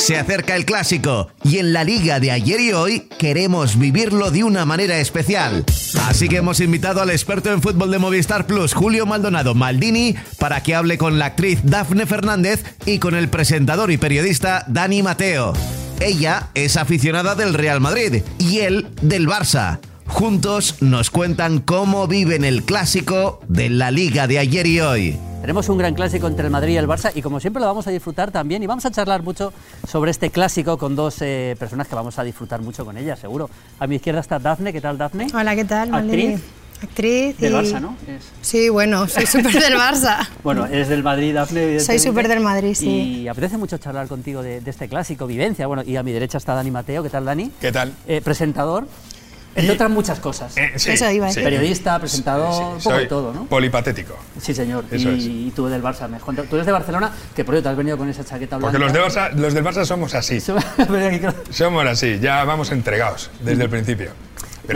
Se acerca el clásico y en la liga de ayer y hoy queremos vivirlo de una manera especial. Así que hemos invitado al experto en fútbol de Movistar Plus, Julio Maldonado Maldini, para que hable con la actriz Dafne Fernández y con el presentador y periodista Dani Mateo. Ella es aficionada del Real Madrid y él del Barça. Juntos nos cuentan cómo viven el clásico de la liga de ayer y hoy. Tenemos un gran clásico entre el Madrid y el Barça y como siempre lo vamos a disfrutar también y vamos a charlar mucho sobre este clásico con dos eh, personas que vamos a disfrutar mucho con ellas, seguro. A mi izquierda está Dafne, ¿qué tal Dafne? Hola, ¿qué tal? Actriz. Actriz. Del y- Barça, ¿no? Es- Sí, bueno, soy súper del Barça. Bueno, eres del Madrid, Dafne. Soy súper del Madrid, sí. Y apetece mucho charlar contigo de, de este clásico, vivencia. Bueno, y a mi derecha está Dani Mateo, ¿qué tal Dani? ¿Qué tal? Eh, presentador, entre Y- otras muchas cosas. Eh, sí, Eso iba a decir. Periodista, presentador, un poco soy de todo, ¿no? Polipatético. Sí, señor. Eso y, es. y tú del Barça, Tú eres de Barcelona, que por cierto has venido con esa chaqueta blanca. Porque los, de Barça, los del Barça somos así. Somos así, ya vamos entregados desde el principio.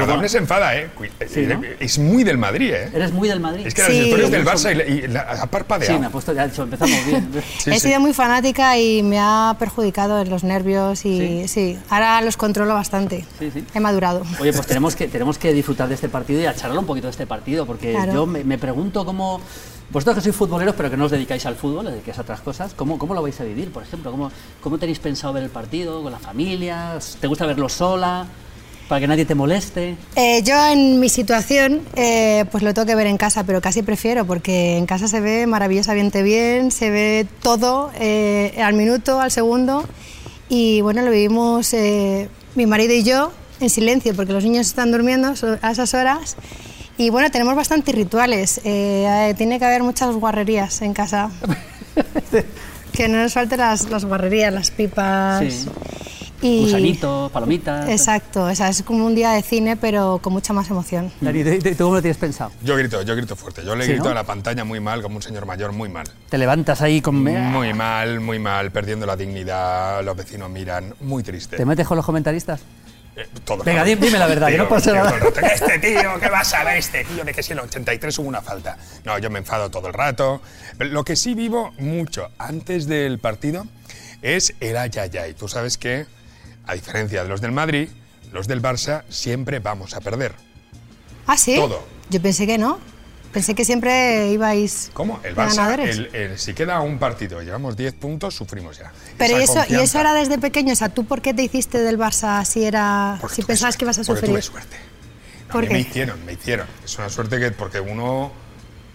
Pero. Dafne se enfada, ¿eh? Cui- Sí, ¿no? Es muy del Madrid, ¿eh? Eres muy del Madrid. Es que Sí. las historias del Barça y, la- y la, ha parpadeado. Sí, me ha puesto, ya, hecho, empezamos bien. Sí, He sí. sido muy fanática y me ha perjudicado en los nervios y ¿Sí? sí, ahora los controlo bastante. Sí, sí. He madurado. Oye, pues tenemos que, tenemos que disfrutar de este partido y a charlar un poquito de este partido, porque Claro. yo me, me pregunto cómo. Vosotros que sois futboleros, pero que no os dedicáis al fútbol, os dedicáis a otras cosas, ¿cómo, cómo lo vais a vivir, por ejemplo? ¿Cómo, ¿Cómo tenéis pensado ver el partido? ¿Con la familia? ¿Os- ¿Te gusta verlo sola? ¿Para que nadie te moleste? Eh, yo en mi situación, eh, pues lo tengo que ver en casa, pero casi prefiero, porque en casa se ve maravillosamente bien, se ve todo eh, al minuto, al segundo, y bueno, lo vivimos eh, mi marido y yo en silencio, porque los niños están durmiendo a esas horas, y bueno, tenemos bastantes rituales, eh, eh, tiene que haber muchas guarrerías en casa. que no nos falten las, las guarrerías, las pipas. Sí. Y... Gusanitos, palomitas. Exacto, o sea, es como un día de cine, pero con mucha más emoción. Dani, ¿tú- cómo lo tienes pensado? Yo grito, yo grito fuerte. Yo le Sí, grito ¿no? a la pantalla muy mal, como un señor mayor, muy mal. Te levantas ahí con. Muy mal, muy mal, perdiendo la dignidad, los vecinos miran, muy triste. ¿Te metes con los comentaristas? Eh, todo Venga, dime la verdad, que no pasa tío, nada. todo el rato, "¿Qué Este tío, ¿qué vas a ver este tío? De que si en el 83 hubo una falta. No, yo me enfado todo el rato. Lo que sí vivo mucho antes del partido es el ay, ay, ay. Tú sabes que, a diferencia de los del Madrid, los del Barça siempre vamos a perder. ¿Ah, sí? Todo. Yo pensé que no. Pensé que siempre ibais ¿Cómo? El Barça, ganadores. el- el- si queda un partido llevamos 10 puntos, sufrimos ya. Pero Esa eso, y eso era desde pequeño, o sea, ¿tú por qué te hiciste del Barça si era Porque si pensabas suerte, que ibas a porque sufrir? tuve suerte. No, ¿Por mí me qué? hicieron, me hicieron. Es una suerte que porque uno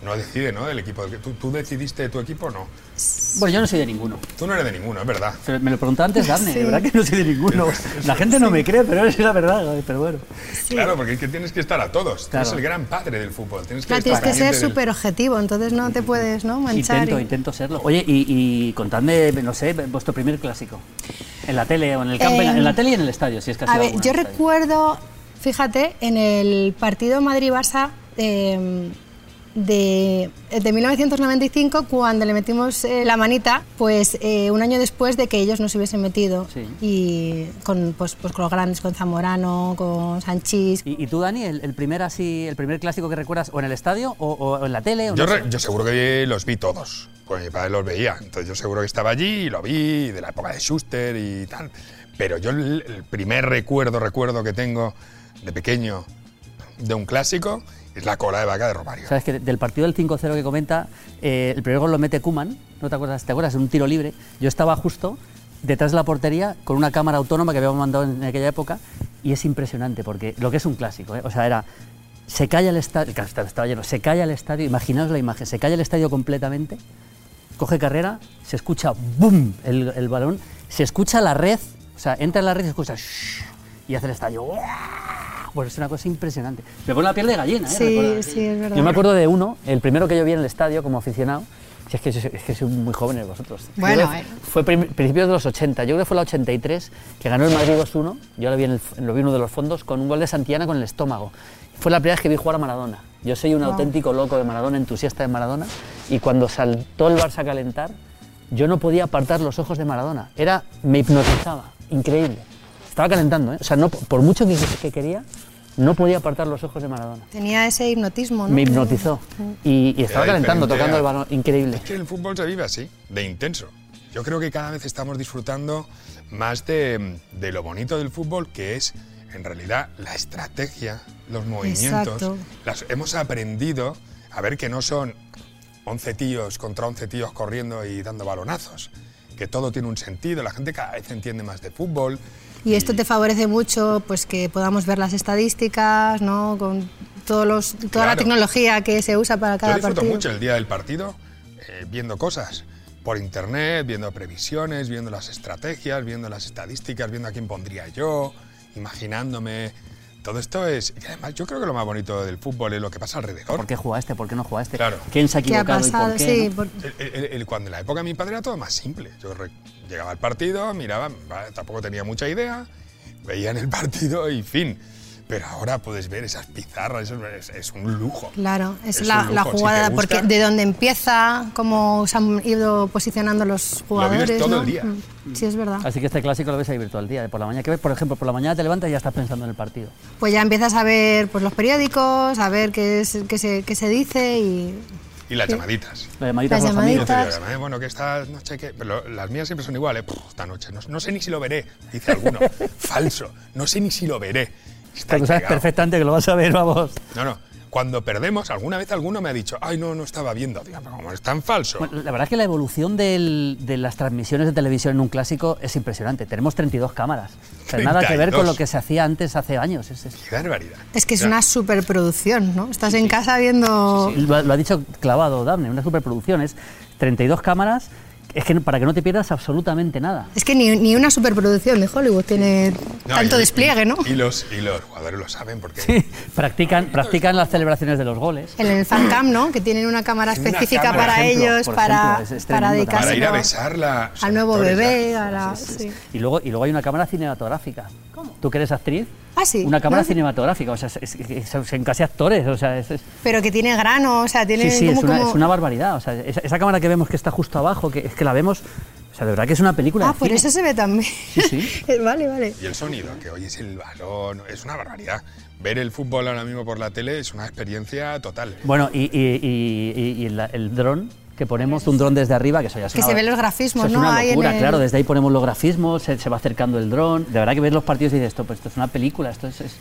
no decide, ¿no? Del equipo. ¿Tú, tú decidiste de tu equipo o no? Bueno, yo no soy de ninguno. Tú no eres de ninguno, es verdad. Pero me lo preguntó antes Dafne, Sí. de verdad que no soy de ninguno. La gente no me cree, pero es la verdad, pero bueno. Claro, porque es que tienes que estar a todos. Tú Claro. eres el gran padre del fútbol. Tienes que Claro, estar tienes que ser del- súper objetivo, entonces no te puedes ¿no? manchar. Intento, y- intento serlo. Oye, y, y contadme, no sé, vuestro primer clásico. En la tele o en el campo, en, la- Eh, en la tele y en el estadio, si es que ha A sido ver, yo el recuerdo, fíjate, en el partido Madrid-Barça eh, de, de 1995, cuando le metimos eh, la manita, pues eh, un año después de que ellos nos hubiesen metido. Sí. Y con, pues, pues con los grandes, con Zamorano, con Sanchís. ¿Y, y tú, Dani, el, el primer así, el primer clásico que recuerdas o en el estadio o, o en la tele? O Yo, no re- yo seguro que los vi todos. Pues mi padre los veía. Entonces yo seguro que estaba allí y lo vi de la época de Schuster y tal. Pero yo el, el primer recuerdo, recuerdo que tengo de pequeño de un clásico es la cola de vaca de Romario. Sabes que del partido del 5-0 que comenta, eh, el primer gol lo mete Kuman, ¿no te acuerdas? ¿Te acuerdas? En un tiro libre. Yo estaba justo detrás de la portería con una cámara autónoma que habíamos mandado en aquella época y es impresionante porque lo que es un clásico, ¿eh? o sea, era se calla el estadio, claro, estaba, estaba lleno, se calla el estadio, imaginaos la imagen, se calla el estadio completamente, coge carrera, se escucha ¡boom! El, el balón, se escucha la red, o sea, entra en la red y se escucha "shh", y hace el estadio ¡guau! Pues es una cosa impresionante. Me pone la piel de gallina, ¿eh? Sí, Recuerda- sí, es verdad. Yo me acuerdo de uno, el primero que yo vi en el estadio como aficionado. Si es que, es que sois muy jóvenes vosotros. Bueno, creo eh. Fue principios de los 80. Yo creo que fue la 83 que ganó el Madrid 2-1. Yo lo vi, en el, lo vi en uno de los fondos con un gol de Santillana con el estómago. Fue la primera vez que vi jugar a Maradona. Yo soy un Wow. auténtico loco de Maradona, entusiasta de Maradona. Y cuando saltó el Barça a calentar, yo no podía apartar los ojos de Maradona. Era, me hipnotizaba. Increíble. Estaba calentando, ¿eh? O sea, no, por mucho que, que quería, no podía apartar los ojos de Maradona. Tenía ese hipnotismo, ¿no? Me hipnotizó. Y, y estaba calentando, tocando el balón. Increíble. Es que el fútbol se vive así, de intenso. Yo creo que cada vez estamos disfrutando más de, de lo bonito del fútbol, que es en realidad la estrategia, los movimientos. Exacto. Las, hemos aprendido a ver que no son 11 tíos contra 11 tíos corriendo y dando balonazos, que todo tiene un sentido, la gente cada vez entiende más de fútbol. Y esto te favorece mucho pues que podamos ver las estadísticas, ¿no? Con todos los, toda la tecnología que se usa para Yo cada disfruto partido. mucho el día del partido eh, viendo cosas por internet, viendo previsiones, viendo las estrategias, viendo las estadísticas, viendo a quién pondría yo, imaginándome. Todo esto es. Y además, yo creo que lo más bonito del fútbol es lo que pasa alrededor. ¿Por qué juega este? ¿Por qué no juega este? Claro. ¿Quién se ha ¿Qué ha equivocado y pasado? por qué? sí, no? por- El- el- el- cuando en la época de mi padre era todo más simple. Yo re- llegaba al partido, miraba, tampoco tenía mucha idea, veía en el partido y fin. Pero ahora puedes ver esas pizarras, eso es, es un lujo. Claro, es, Es la, la. Si jugada, te gusta- porque de dónde empieza, cómo se han ido posicionando los jugadores. todo ¿no? el día. Mm, Sí, es verdad. Así que este clásico lo ves ahí virtual día. De por la mañana que ves, por ejemplo, por la mañana te levantas y ya estás pensando en el partido. Pues ya empiezas a ver pues, los periódicos, a ver qué, es, qué, se, qué se dice y Y las Sí. llamaditas. Las llamaditas Las amigos. Llamaditas. digo, "Eh, bueno, que esta noche que. Pero las mías siempre son iguales. Esta noche. No, no sé ni si lo veré, dice alguno. Falso. No sé ni si lo veré. Está tú sabes perfectamente que lo vas a ver, vamos. No, no. Cuando perdemos, alguna vez alguno me ha dicho, ay, no, no estaba viendo. Pero como es tan falso. Bueno, la verdad es que la evolución del- de las transmisiones de televisión en un clásico es impresionante. Tenemos 32 cámaras. O sea, nada que ver con 32. lo que se hacía antes, hace años. Es- es- Qué barbaridad. es que es una superproducción, ¿no? Estás en casa viendo... Lo, ha- lo ha dicho clavado Daphne, una superproducción. Es 32 cámaras, es que para que no te pierdas absolutamente nada. Es que ni, ni una superproducción de Hollywood tiene No, tanto y- despliegue, ¿no? Y los, y los jugadores lo saben porque. practican, practican las celebraciones de los goles. En el fan cam, ¿no? Que tienen una cámara Una específica cámara, para ejemplo, ellos, para, es- para tremendo Para ir a besarla. al nuevo actores, bebé, ya. a la... sí. Y luego, y luego hay una cámara cinematográfica. Tú que eres actriz, Ah, sí. una cámara ¿no? cinematográfica. O sea, es, es- es- en casi actores. O sea, es, es- Pero que tiene grano, o sea, tiene sí, sí, como... es una, como- es una barbaridad. O sea, esa, esa cámara que vemos que está justo abajo, que es que la vemos. O sea, de verdad que es una película. Ah, de por cine. eso se ve también. Sí, sí. vale, vale. Y el sonido, que oyes el balón, es una barbaridad. Ver el fútbol ahora mismo por la tele es una experiencia total. Bueno, y, y- y- y- y la- el dron que ponemos, un dron desde arriba, que eso ya es Que una, se ven los grafismos, eso es ¿no? una Ahí en locura, el- claro, desde ahí ponemos los grafismos, se, se va acercando el dron. De verdad que ves los partidos y dices, esto, pues esto es una película, esto es... es- En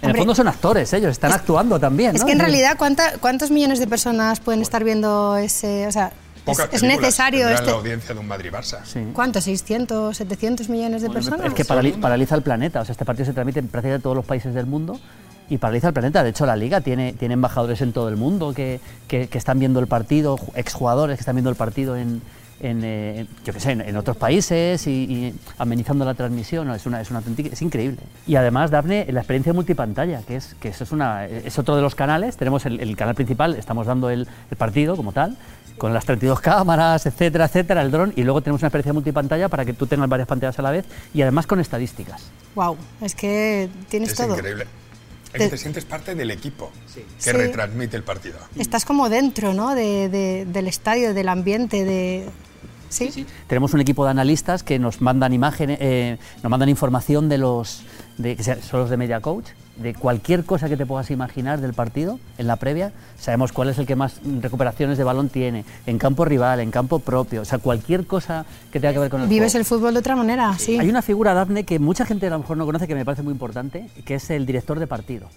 el Hombre, fondo son actores, ellos están actuando también. Es ¿no? que en realidad, ¿cuánta- ¿cuántos millones de personas pueden estar viendo ese...? O sea, es, Pocas es necesario este... la audiencia de un Madrid-Barça. Sí. ¿Cuántos? ¿600, 700 millones de personas? Es que parali- paraliza el planeta. O sea, este partido se transmite en prácticamente todos los países del mundo y paraliza el planeta. De hecho, la liga tiene, tiene embajadores en todo el mundo que, que- que están viendo el partido, ju- exjugadores que están viendo el partido en, en, eh, yo qué sé, en, en otros países y, y amenizando la transmisión. No, es, una, es, una auténtica- es increíble. Y además, Dafne, la experiencia multipantalla, que es, que eso es, una, es otro de los canales. Tenemos el, el canal principal, estamos dando el, el partido como tal con las 32 cámaras, etcétera, etcétera, el dron, y luego tenemos una experiencia multipantalla para que tú tengas varias pantallas a la vez y además con estadísticas. Wow, es que tienes Es todo. increíble. Es Te- que te sientes parte del equipo que Sí. retransmite el partido. Estás como dentro, ¿no? De- de- del estadio, del ambiente, de... ¿Sí? Tenemos un equipo de analistas que nos mandan imágenes, eh, nos mandan información de los, de, que son los de Media Coach, de cualquier cosa que te puedas imaginar del partido en la previa. Sabemos cuál es el que más recuperaciones de balón tiene, en campo rival, en campo propio, o sea, cualquier cosa que tenga que ver con el Vives juego. el fútbol de otra manera, sí. Hay una figura, Dafne, que mucha gente a lo mejor no conoce, que me parece muy importante, que es el director de partido.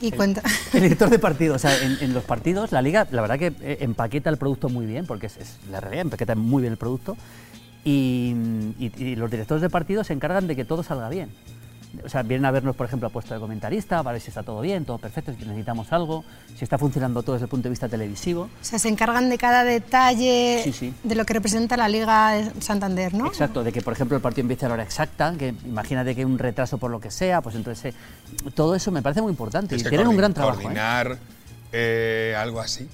Y cuenta... El director de partido, o sea, en, en los partidos, la liga, la verdad que eh, empaqueta el producto muy bien, porque es, es la realidad, empaqueta muy bien el producto. Y, y- y los directores de partido se encargan de que todo salga bien. O sea, vienen a vernos, por ejemplo, a puesto de comentarista, para ver si está todo bien, todo perfecto, si necesitamos algo, si está funcionando todo desde el punto de vista televisivo. O sea, se encargan de cada detalle Sí, sí. de lo que representa la Liga de Santander, ¿no? Exacto, de que por ejemplo el partido empiece a la hora exacta, que imagínate que hay un retraso por lo que sea, pues entonces eh, todo eso me parece muy importante Es y tienen un gran trabajo. ¿eh? Coordinar eh, algo así.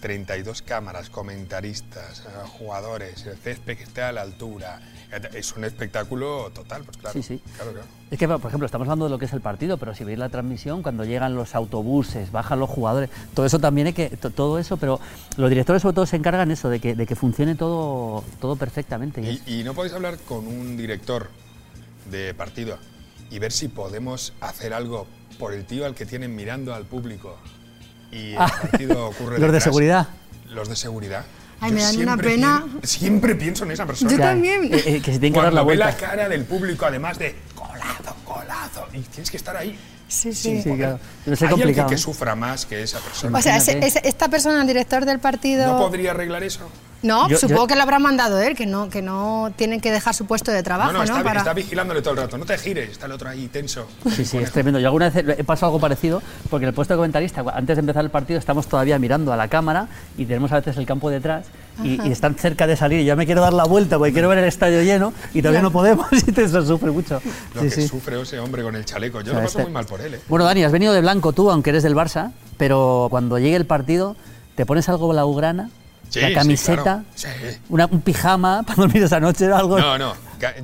32 cámaras, comentaristas, eh, jugadores, el césped que esté a la altura. Es un espectáculo total, pues claro. Sí, sí. Claro, claro. Es que, por ejemplo, estamos hablando de lo que es el partido, pero si veis la transmisión, cuando llegan los autobuses, bajan los jugadores, todo eso también hay que, to- todo eso, pero los directores sobre todo se encargan eso, de que, de que funcione todo, todo perfectamente. Y, y no podéis hablar con un director de partido y ver si podemos hacer algo por el tío al que tienen mirando al público y el Ah, partido ocurre los de seguridad. Los de seguridad. Ay, Yo me dan una siempre pena. siempre pienso en esa persona. Yo también. eh, eh, que se tiene que dar la Cuando ve vuelta. la cara del público, además de colazo, colazo, y tienes que estar ahí. Sí, sí. Sí, claro. Debe ser ¿Hay alguien complicado, que ¿eh? sufra más que esa persona? O sea, ese- Imagínate. ese- esta persona, el director del partido. ¿No podría arreglar eso? No, Yo- supongo yo- que lo habrá mandado él, que no, que no tienen que dejar su puesto de trabajo, no, ¿no? no, está, vi- Para- está vigilándole todo el rato. No te gires, está el otro ahí tenso. Sí, sí, es tremendo. Yo alguna vez he pasado algo parecido, porque en el puesto de comentarista, antes de empezar el partido, estamos todavía mirando a la cámara y tenemos a veces el campo detrás y, y están cerca de salir. Y yo me quiero dar la vuelta porque quiero ver el estadio lleno y todavía no podemos y te eso sufre mucho. Lo Sí, que sí. sufre ese hombre con el chaleco. Yo O sea, lo paso este- muy mal por él, ¿eh? Bueno, Dani, has venido de blanco tú, aunque eres del Barça, pero cuando llegue el partido, ¿te pones algo blaugrana? Sí, la sí, camiseta, claro. Sí. una- un pijama para dormir esa noche, algo. No, no.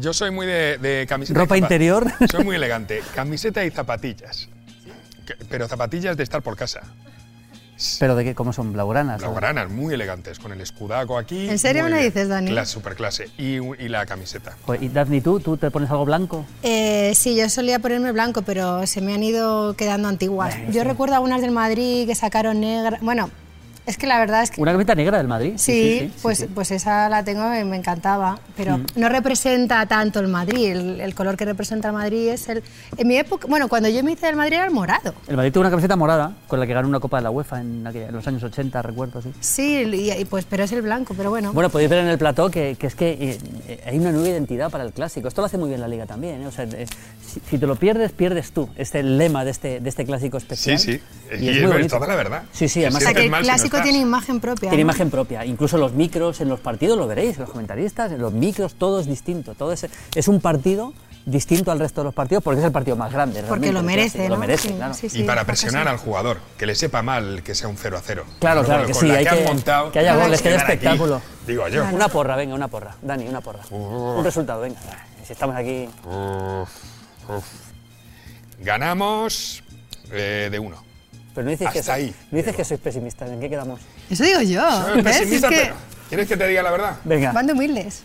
Yo soy muy de, de camiseta. y ¿Ropa interior? Soy muy elegante. Camiseta y zapatillas. Pero zapatillas de estar por casa. Pero de qué, ¿cómo son? Blaugranas. o- Blaugranas, muy elegantes, con el escudaco aquí. ¿En serio me dices, Dani? La superclase. Y, y la camiseta. Joder, ¿Y Daphne, tú? ¿Tú te pones algo blanco? Eh, sí, yo solía ponerme blanco, pero se me han ido quedando antiguas. Yo recuerdo algunas del Madrid que sacaron negra. Bueno, es que la verdad es que. Una camiseta negra del Madrid. Sí, pues, sí. pues esa la tengo y me encantaba, pero no representa tanto el Madrid. El, el color que representa el Madrid es el. En mi época, bueno, cuando yo me hice del Madrid era el morado. El Madrid tuvo una camiseta morada con la que ganó una Copa de la UEFA en, aquella- en los años 80, recuerdo, sí. Sí, y, y pues, pero es el blanco, pero bueno. Bueno, podéis ver en el plató que, que es que eh, eh, hay una nueva identidad para el clásico. Esto lo hace muy bien la Liga también. ¿eh? O sea, eh, si, si te lo pierdes, pierdes tú. Este es el lema de este, de este clásico especial. Sí, sí. Y Y es es muy bonito. toda la verdad. Sí, sí, además o sea, que el mal si no clásico tiene imagen propia. Tiene ¿no? imagen propia. Incluso los micros en los partidos lo veréis, los comentaristas, en los micros, todo es distinto. Todo es, es un partido distinto al resto de los partidos porque es el partido más grande. Porque lo merece, clásico, ¿no? Lo merece, Sí, claro. sí, sí, y para presionar sí. al jugador, que le sepa mal que sea un 0 a 0. Claro, claro, que sí, hay que, que- montado, que haya goles, que haya aquí, espectáculo. Digo yo. Una porra, venga, una porra. Dani, una porra. Uh. Un resultado, venga. Si estamos aquí. Ganamos eh, de uno. Pero no dices, que, Hasta sois- ahí. no dices que sois pesimistas. ¿En qué quedamos? Eso digo yo. Soy ¿ves? Es pesimista, que pero ¿Quieres que te diga la verdad? Venga. van de humildes.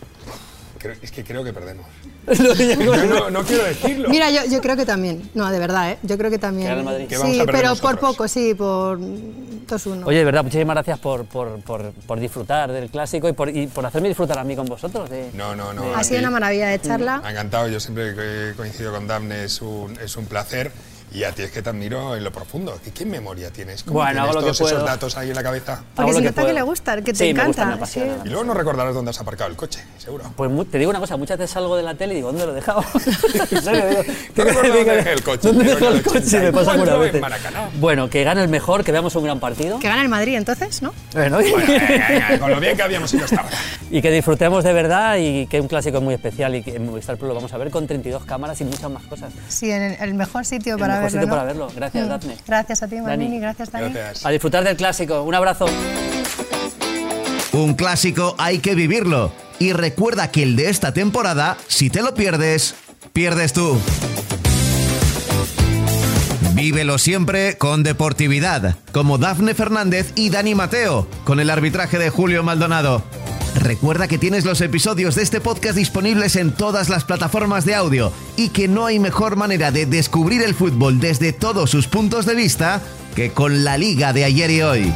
Creo- es que creo que perdemos. No, yo- no, no quiero decirlo. Mira, yo, yo creo que también. No, de verdad, ¿eh? Yo creo que también. Que Madrid. Que Sí, pero por nosotros. poco, sí, por 2-1. Oye, de verdad, muchísimas gracias por, por, por, por disfrutar del clásico y por, y por hacerme disfrutar a mí con vosotros. de- No, no, no. ha a sido una maravilla de charla. Me ha encantado, yo siempre que coincido con Damne es un, es un placer. Y a ti es que te admiro en lo profundo. ¿Qué, qué memoria tienes? ¿Cómo Bueno, tienes hago lo que todos esos datos ahí en la cabeza? Porque se que nota que puedo. le gusta, que te Sí, me encanta. gusta, me sí. apasiona. Y luego no recordarás dónde has aparcado el coche, seguro. Pues te digo una cosa, muchas veces salgo de la tele y digo, ¿dónde lo he dejado? en serio, digo, No recuerdo dónde dejé el coche, ¿Dónde en el coche? Me pasa 84 alguna en vez. Bueno, que gane el mejor, que veamos un gran partido. Que gana el Madrid, entonces, ¿no? Bueno, Bueno, con lo bien que habíamos ido hasta ahora. y que disfrutemos de verdad y que un clásico muy especial y que en Movistar Plus lo vamos a ver con 32 cámaras y muchas más cosas. Sí, en el, mejor sitio para mejor verlo. sitio ¿no? para verlo. Gracias, Mm. Daphne. Gracias a ti, Manini. Dani. Gracias, Dani. Gracias. A disfrutar del clásico. Un abrazo. Un clásico hay que vivirlo. Y recuerda que el de esta temporada, si te lo pierdes, pierdes tú. Vívelo siempre con deportividad, como Dafne Fernández y Dani Mateo, con el arbitraje de Julio Maldonado. Recuerda que tienes los episodios de este podcast disponibles en todas las plataformas de audio y que no hay mejor manera de descubrir el fútbol desde todos sus puntos de vista que con la liga de ayer y hoy.